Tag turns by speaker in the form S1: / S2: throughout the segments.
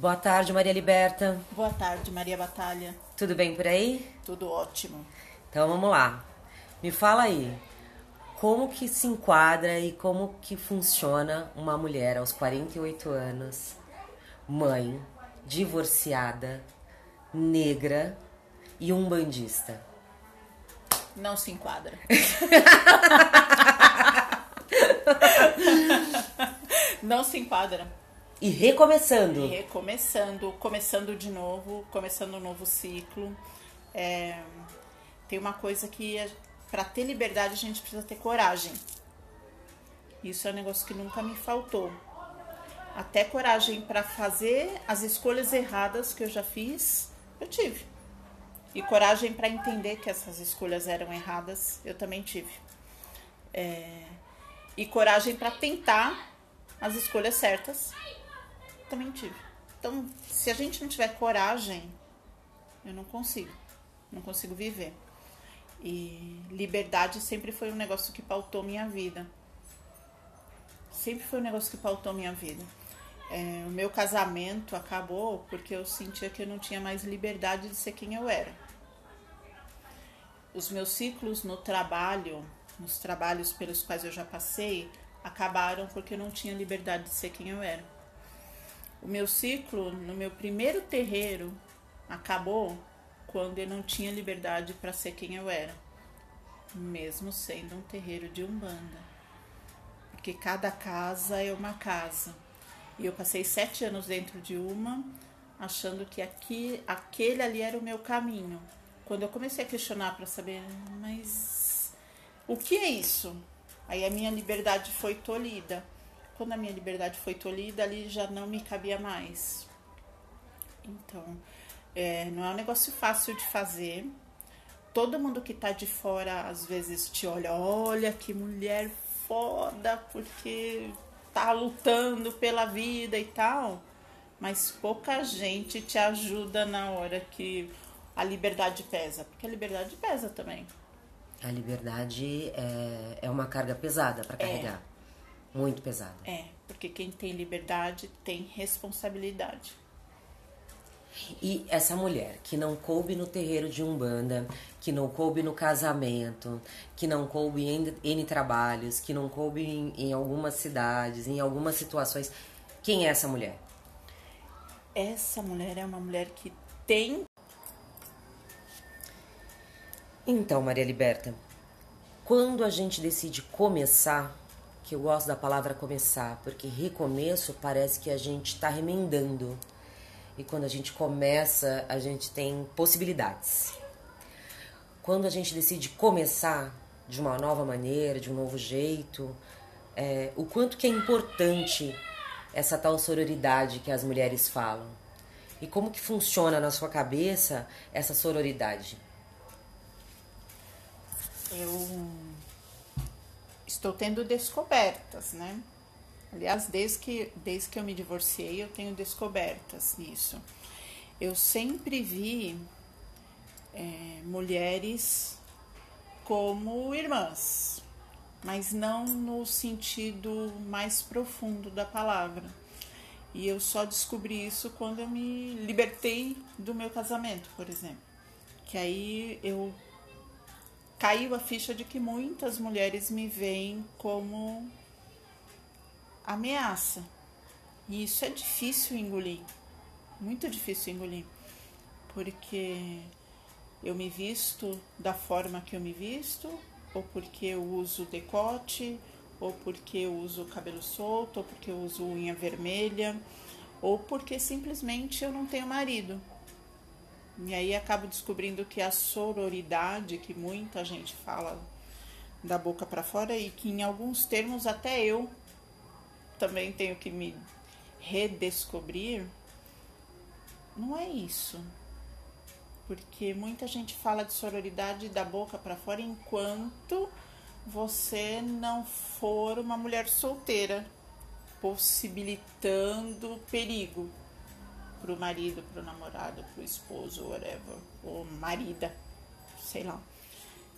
S1: Boa tarde, Maria Liberta.
S2: Boa tarde, Maria Batalha.
S1: Tudo bem por aí?
S2: Tudo ótimo.
S1: Então vamos lá. Me fala aí, como que se enquadra e como que funciona uma mulher aos 48 anos, mãe, divorciada, negra e um bandista?
S2: Não se enquadra. Não se enquadra.
S1: E recomeçando.
S2: Recomeçando, começando de novo, começando um novo ciclo. É, tem uma coisa que para ter liberdade a gente precisa ter coragem. Isso é um negócio que nunca me faltou. Até coragem para fazer as escolhas erradas que eu já fiz, eu tive. E coragem para entender que essas escolhas eram erradas, eu também tive. É, e coragem para tentar as escolhas certas também tive. Então, se a gente não tiver coragem, eu não consigo. Não consigo viver. E liberdade sempre foi um negócio que pautou minha vida. Sempre foi um negócio que pautou minha vida. É, o meu casamento acabou porque eu sentia que eu não tinha mais liberdade de ser quem eu era. Os meus ciclos no trabalho, nos trabalhos pelos quais eu já passei, acabaram porque eu não tinha liberdade de ser quem eu era. Meu ciclo no meu primeiro terreiro acabou quando eu não tinha liberdade para ser quem eu era, mesmo sendo um terreiro de umbanda, porque cada casa é uma casa. E eu passei sete anos dentro de uma, achando que aqui, aquele ali era o meu caminho. Quando eu comecei a questionar para saber, mas o que é isso? Aí a minha liberdade foi tolhida quando a minha liberdade foi tolhida, ali já não me cabia mais. Então, é, não é um negócio fácil de fazer. Todo mundo que tá de fora às vezes te olha, olha que mulher foda, porque tá lutando pela vida e tal. Mas pouca gente te ajuda na hora que a liberdade pesa, porque a liberdade pesa também.
S1: A liberdade é, é uma carga pesada para carregar. É. Muito pesado.
S2: É, porque quem tem liberdade tem responsabilidade.
S1: E essa mulher que não coube no terreiro de Umbanda, que não coube no casamento, que não coube em N trabalhos, que não coube em, em algumas cidades, em algumas situações, quem é essa mulher?
S2: Essa mulher é uma mulher que tem.
S1: Então, Maria Liberta, quando a gente decide começar, que eu gosto da palavra começar, porque recomeço parece que a gente está remendando. E quando a gente começa, a gente tem possibilidades. Quando a gente decide começar de uma nova maneira, de um novo jeito, é, o quanto que é importante essa tal sororidade que as mulheres falam. E como que funciona na sua cabeça essa sororidade?
S2: Eu estou tendo descobertas, né? Aliás, desde que, desde que eu me divorciei, eu tenho descobertas nisso. Eu sempre vi é, mulheres como irmãs, mas não no sentido mais profundo da palavra. E eu só descobri isso quando eu me libertei do meu casamento, por exemplo. Que aí eu caiu a ficha de que muitas mulheres me veem como ameaça. E isso é difícil engolir, muito difícil engolir, porque eu me visto da forma que eu me visto, ou porque eu uso decote, ou porque eu uso cabelo solto, ou porque eu uso unha vermelha, ou porque simplesmente eu não tenho marido. E aí acabo descobrindo que a sororidade, que muita gente fala da boca para fora e que em alguns termos até eu também tenho que me redescobrir, não é isso. Porque muita gente fala de sororidade da boca para fora enquanto você não for uma mulher solteira, possibilitando perigo pro marido, pro namorado, pro esposo, whatever, ou marida, sei lá.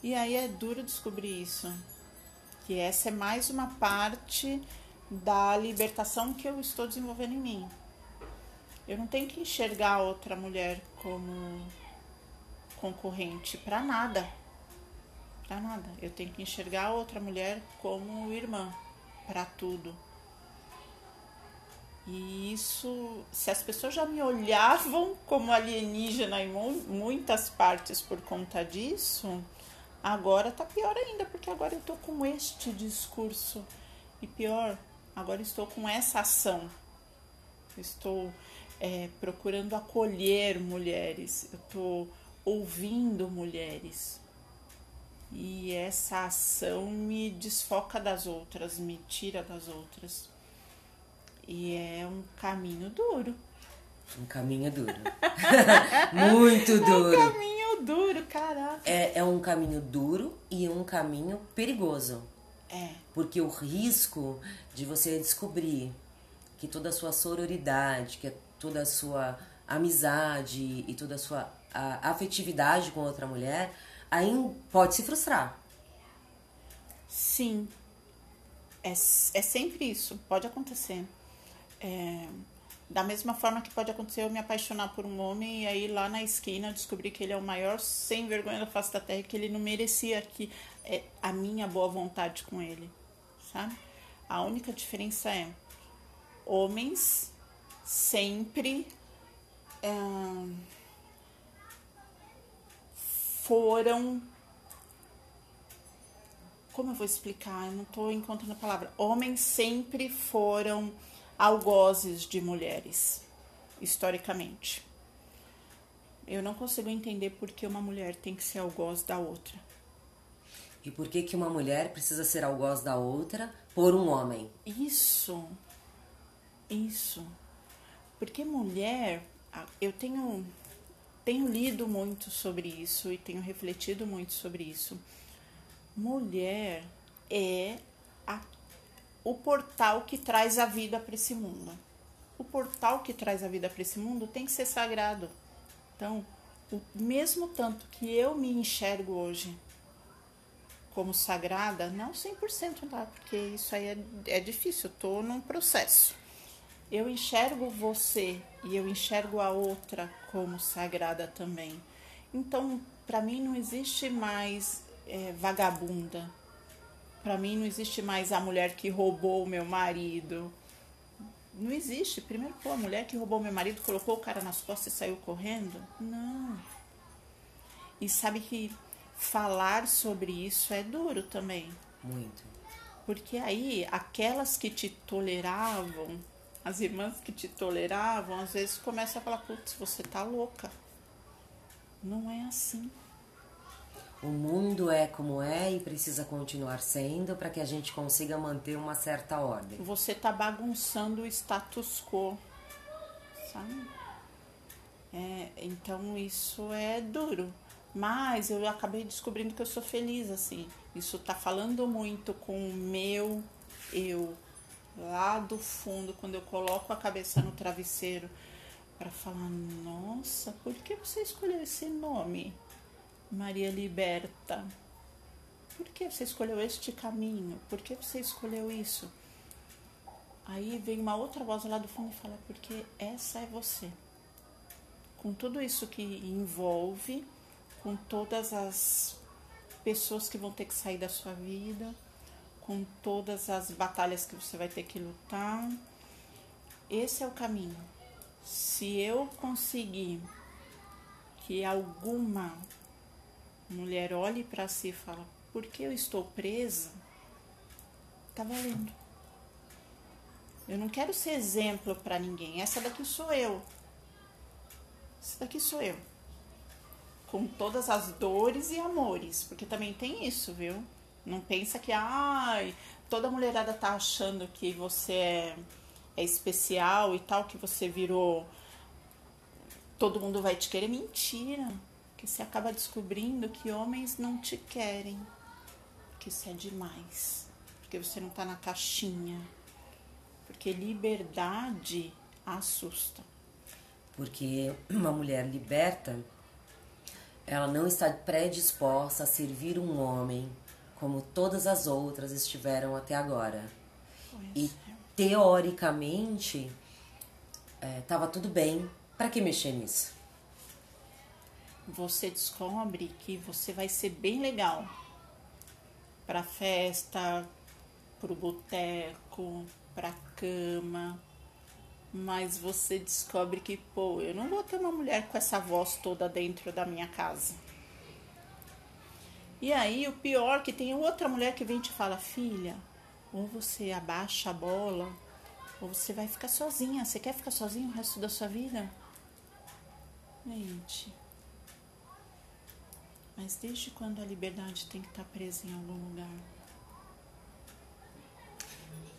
S2: E aí é duro descobrir isso. Que essa é mais uma parte da libertação que eu estou desenvolvendo em mim. Eu não tenho que enxergar outra mulher como concorrente para nada. Para nada. Eu tenho que enxergar outra mulher como irmã para tudo. E isso, se as pessoas já me olhavam como alienígena em muitas partes por conta disso, agora tá pior ainda, porque agora eu tô com este discurso. E pior, agora estou com essa ação. Estou é, procurando acolher mulheres, eu estou ouvindo mulheres. E essa ação me desfoca das outras, me tira das outras. E é um caminho duro.
S1: Um caminho duro. Muito duro.
S2: É um caminho duro, caraca.
S1: É, é um caminho duro e um caminho perigoso.
S2: É.
S1: Porque o risco de você descobrir que toda a sua sororidade, que toda a sua amizade e toda a sua a, afetividade com outra mulher aí pode se frustrar.
S2: Sim. É, é sempre isso, pode acontecer. É, da mesma forma que pode acontecer eu me apaixonar por um homem e aí lá na esquina descobrir que ele é o maior sem vergonha da face da terra, que ele não merecia que é, a minha boa vontade com ele, sabe? A única diferença é homens sempre é, foram como eu vou explicar? Eu não estou encontrando a palavra. Homens sempre foram algozes de mulheres, historicamente. Eu não consigo entender por que uma mulher tem que ser algoz da outra.
S1: E por que, que uma mulher precisa ser algoz da outra por um homem?
S2: Isso. Isso. Porque mulher, eu tenho, tenho lido muito sobre isso e tenho refletido muito sobre isso. Mulher é a o portal que traz a vida para esse mundo. O portal que traz a vida para esse mundo tem que ser sagrado. Então, o mesmo tanto que eu me enxergo hoje como sagrada, não 100%, tá? Porque isso aí é, é difícil, eu tô num processo. Eu enxergo você e eu enxergo a outra como sagrada também. Então, para mim não existe mais é, vagabunda, para mim não existe mais a mulher que roubou o meu marido. Não existe. Primeiro, pô, a mulher que roubou meu marido colocou o cara nas costas e saiu correndo? Não. E sabe que falar sobre isso é duro também.
S1: Muito.
S2: Porque aí aquelas que te toleravam, as irmãs que te toleravam, às vezes começam a falar: putz, você tá louca. Não é assim.
S1: O mundo é como é e precisa continuar sendo para que a gente consiga manter uma certa ordem.
S2: Você tá bagunçando o status quo, sabe? É, então isso é duro. Mas eu acabei descobrindo que eu sou feliz assim. Isso tá falando muito com o meu eu lá do fundo quando eu coloco a cabeça no travesseiro para falar: "Nossa, por que você escolheu esse nome?" Maria Liberta. Por que você escolheu este caminho? Por que você escolheu isso? Aí vem uma outra voz lá do fundo e fala: Porque essa é você. Com tudo isso que envolve, com todas as pessoas que vão ter que sair da sua vida, com todas as batalhas que você vai ter que lutar, esse é o caminho. Se eu conseguir que alguma mulher olhe para si e fala: Por que eu estou presa? Tá valendo. Eu não quero ser exemplo para ninguém. Essa daqui sou eu. Essa daqui sou eu. Com todas as dores e amores. Porque também tem isso, viu? Não pensa que, ai, toda mulherada tá achando que você é, é especial e tal, que você virou. Todo mundo vai te querer. Mentira que você acaba descobrindo que homens não te querem, que isso é demais, porque você não está na caixinha, porque liberdade assusta.
S1: Porque uma mulher liberta, ela não está predisposta a servir um homem como todas as outras estiveram até agora. Pois e é. teoricamente, é, tava tudo bem. Para que mexer nisso?
S2: Você descobre que você vai ser bem legal para festa, pro boteco, pra cama. Mas você descobre que, pô, eu não vou ter uma mulher com essa voz toda dentro da minha casa. E aí, o pior é que tem outra mulher que vem e te fala, filha, ou você abaixa a bola, ou você vai ficar sozinha. Você quer ficar sozinha o resto da sua vida? Gente. Mas desde quando a liberdade tem que estar presa em algum lugar?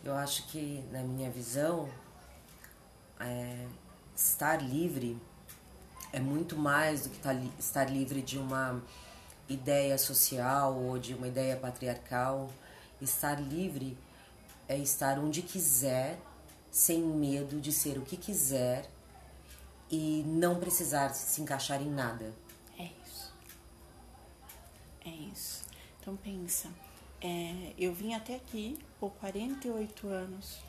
S1: Eu acho que, na minha visão, é, estar livre é muito mais do que tá estar livre de uma ideia social ou de uma ideia patriarcal. Estar livre é estar onde quiser, sem medo de ser o que quiser e não precisar se encaixar em nada.
S2: É isso. Então pensa, é, eu vim até aqui por 48 anos,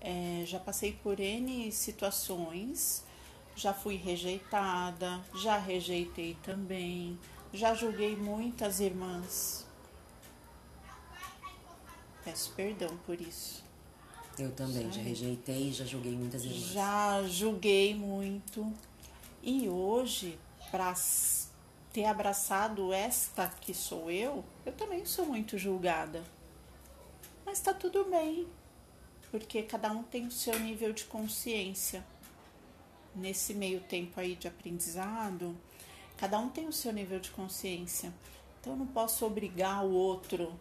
S2: é, já passei por N situações, já fui rejeitada, já rejeitei também, já julguei muitas irmãs. Peço perdão por isso.
S1: Eu também, já rejeitei, já julguei muitas irmãs.
S2: Já julguei muito. E hoje, para ter abraçado esta que sou eu, eu também sou muito julgada. Mas tá tudo bem, porque cada um tem o seu nível de consciência. Nesse meio tempo aí de aprendizado, cada um tem o seu nível de consciência. Então eu não posso obrigar o outro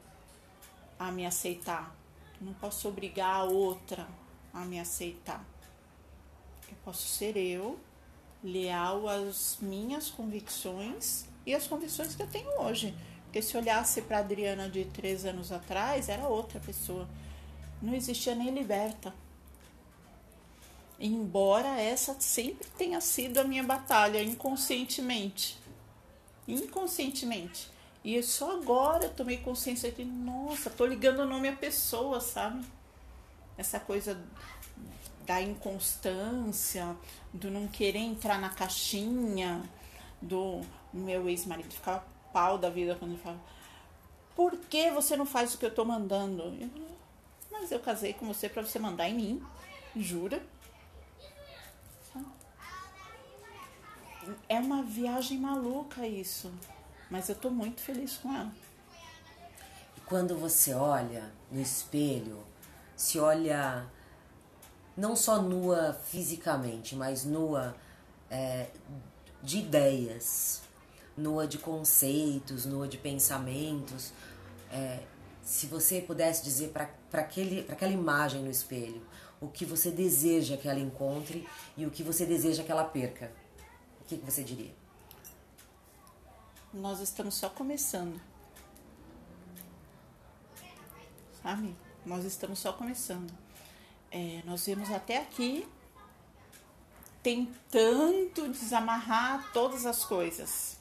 S2: a me aceitar. Não posso obrigar a outra a me aceitar. Eu posso ser eu, leal às minhas convicções e às convicções que eu tenho hoje. Porque se olhasse para Adriana de três anos atrás, era outra pessoa. Não existia nem liberta. Embora essa sempre tenha sido a minha batalha, inconscientemente. Inconscientemente. E só agora eu tomei consciência de, nossa, tô ligando o nome à pessoa, sabe? Essa coisa da inconstância, do não querer entrar na caixinha, do meu ex-marido ficar pau da vida quando ele fala: Por que você não faz o que eu tô mandando? Eu, Mas eu casei com você para você mandar em mim, jura? É uma viagem maluca isso, mas eu tô muito feliz com ela.
S1: E quando você olha no espelho, se olha não só nua fisicamente, mas nua é, de ideias, nua de conceitos, nua de pensamentos. É, se você pudesse dizer para aquela imagem no espelho o que você deseja que ela encontre e o que você deseja que ela perca, o que, que você diria?
S2: Nós estamos só começando. Sabe? Nós estamos só começando. É, nós viemos até aqui tentando desamarrar todas as coisas.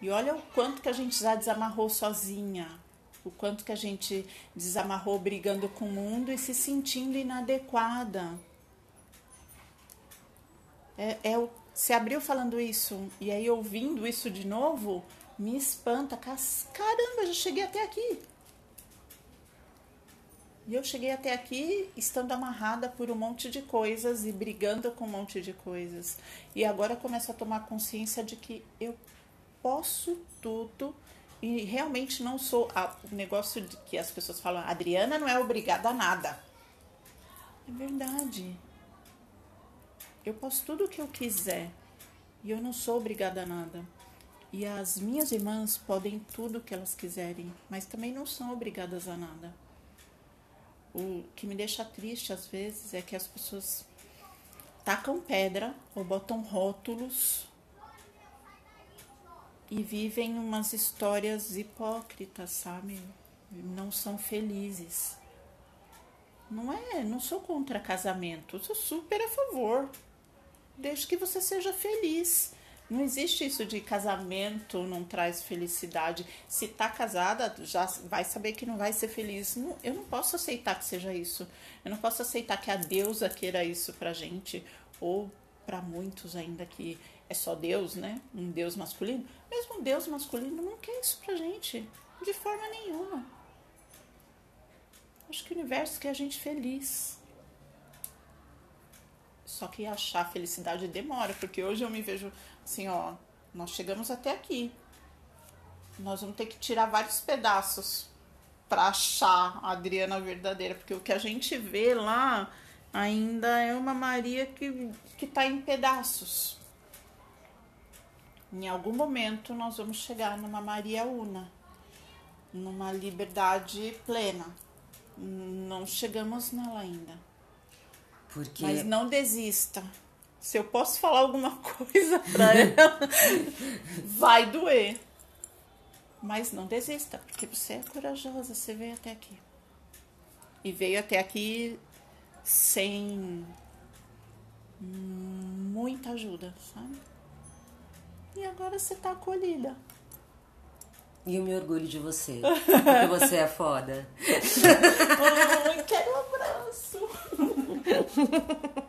S2: E olha o quanto que a gente já desamarrou sozinha, o quanto que a gente desamarrou brigando com o mundo e se sentindo inadequada. É, é o, se abriu falando isso e aí ouvindo isso de novo, me espanta. Caramba, já cheguei até aqui. E eu cheguei até aqui estando amarrada por um monte de coisas e brigando com um monte de coisas. E agora começo a tomar consciência de que eu posso tudo e realmente não sou o negócio de que as pessoas falam, Adriana não é obrigada a nada. É verdade. Eu posso tudo o que eu quiser e eu não sou obrigada a nada. E as minhas irmãs podem tudo o que elas quiserem, mas também não são obrigadas a nada. O que me deixa triste às vezes é que as pessoas tacam pedra ou botam rótulos e vivem umas histórias hipócritas, sabe? Não são felizes. Não é, não sou contra casamento, sou super a favor. Desde que você seja feliz. Não existe isso de casamento não traz felicidade. Se tá casada, já vai saber que não vai ser feliz. Não, eu não posso aceitar que seja isso. Eu não posso aceitar que a deusa queira isso pra gente. ou para muitos ainda que é só Deus, né? Um Deus masculino. Mesmo um Deus masculino não quer isso pra gente, de forma nenhuma. Acho que o universo quer a gente feliz. Só que achar felicidade demora, porque hoje eu me vejo assim, ó, nós chegamos até aqui. Nós vamos ter que tirar vários pedaços para achar a Adriana verdadeira, porque o que a gente vê lá ainda é uma Maria que, que tá em pedaços. Em algum momento nós vamos chegar numa Maria Una, numa liberdade plena. Não chegamos nela ainda. Porque... Mas não desista. Se eu posso falar alguma coisa pra ela, vai doer. Mas não desista, porque você é corajosa, você veio até aqui. E veio até aqui sem muita ajuda, sabe? E agora você tá acolhida.
S1: E eu me orgulho de você. Porque você é foda. oh, quero um abraço.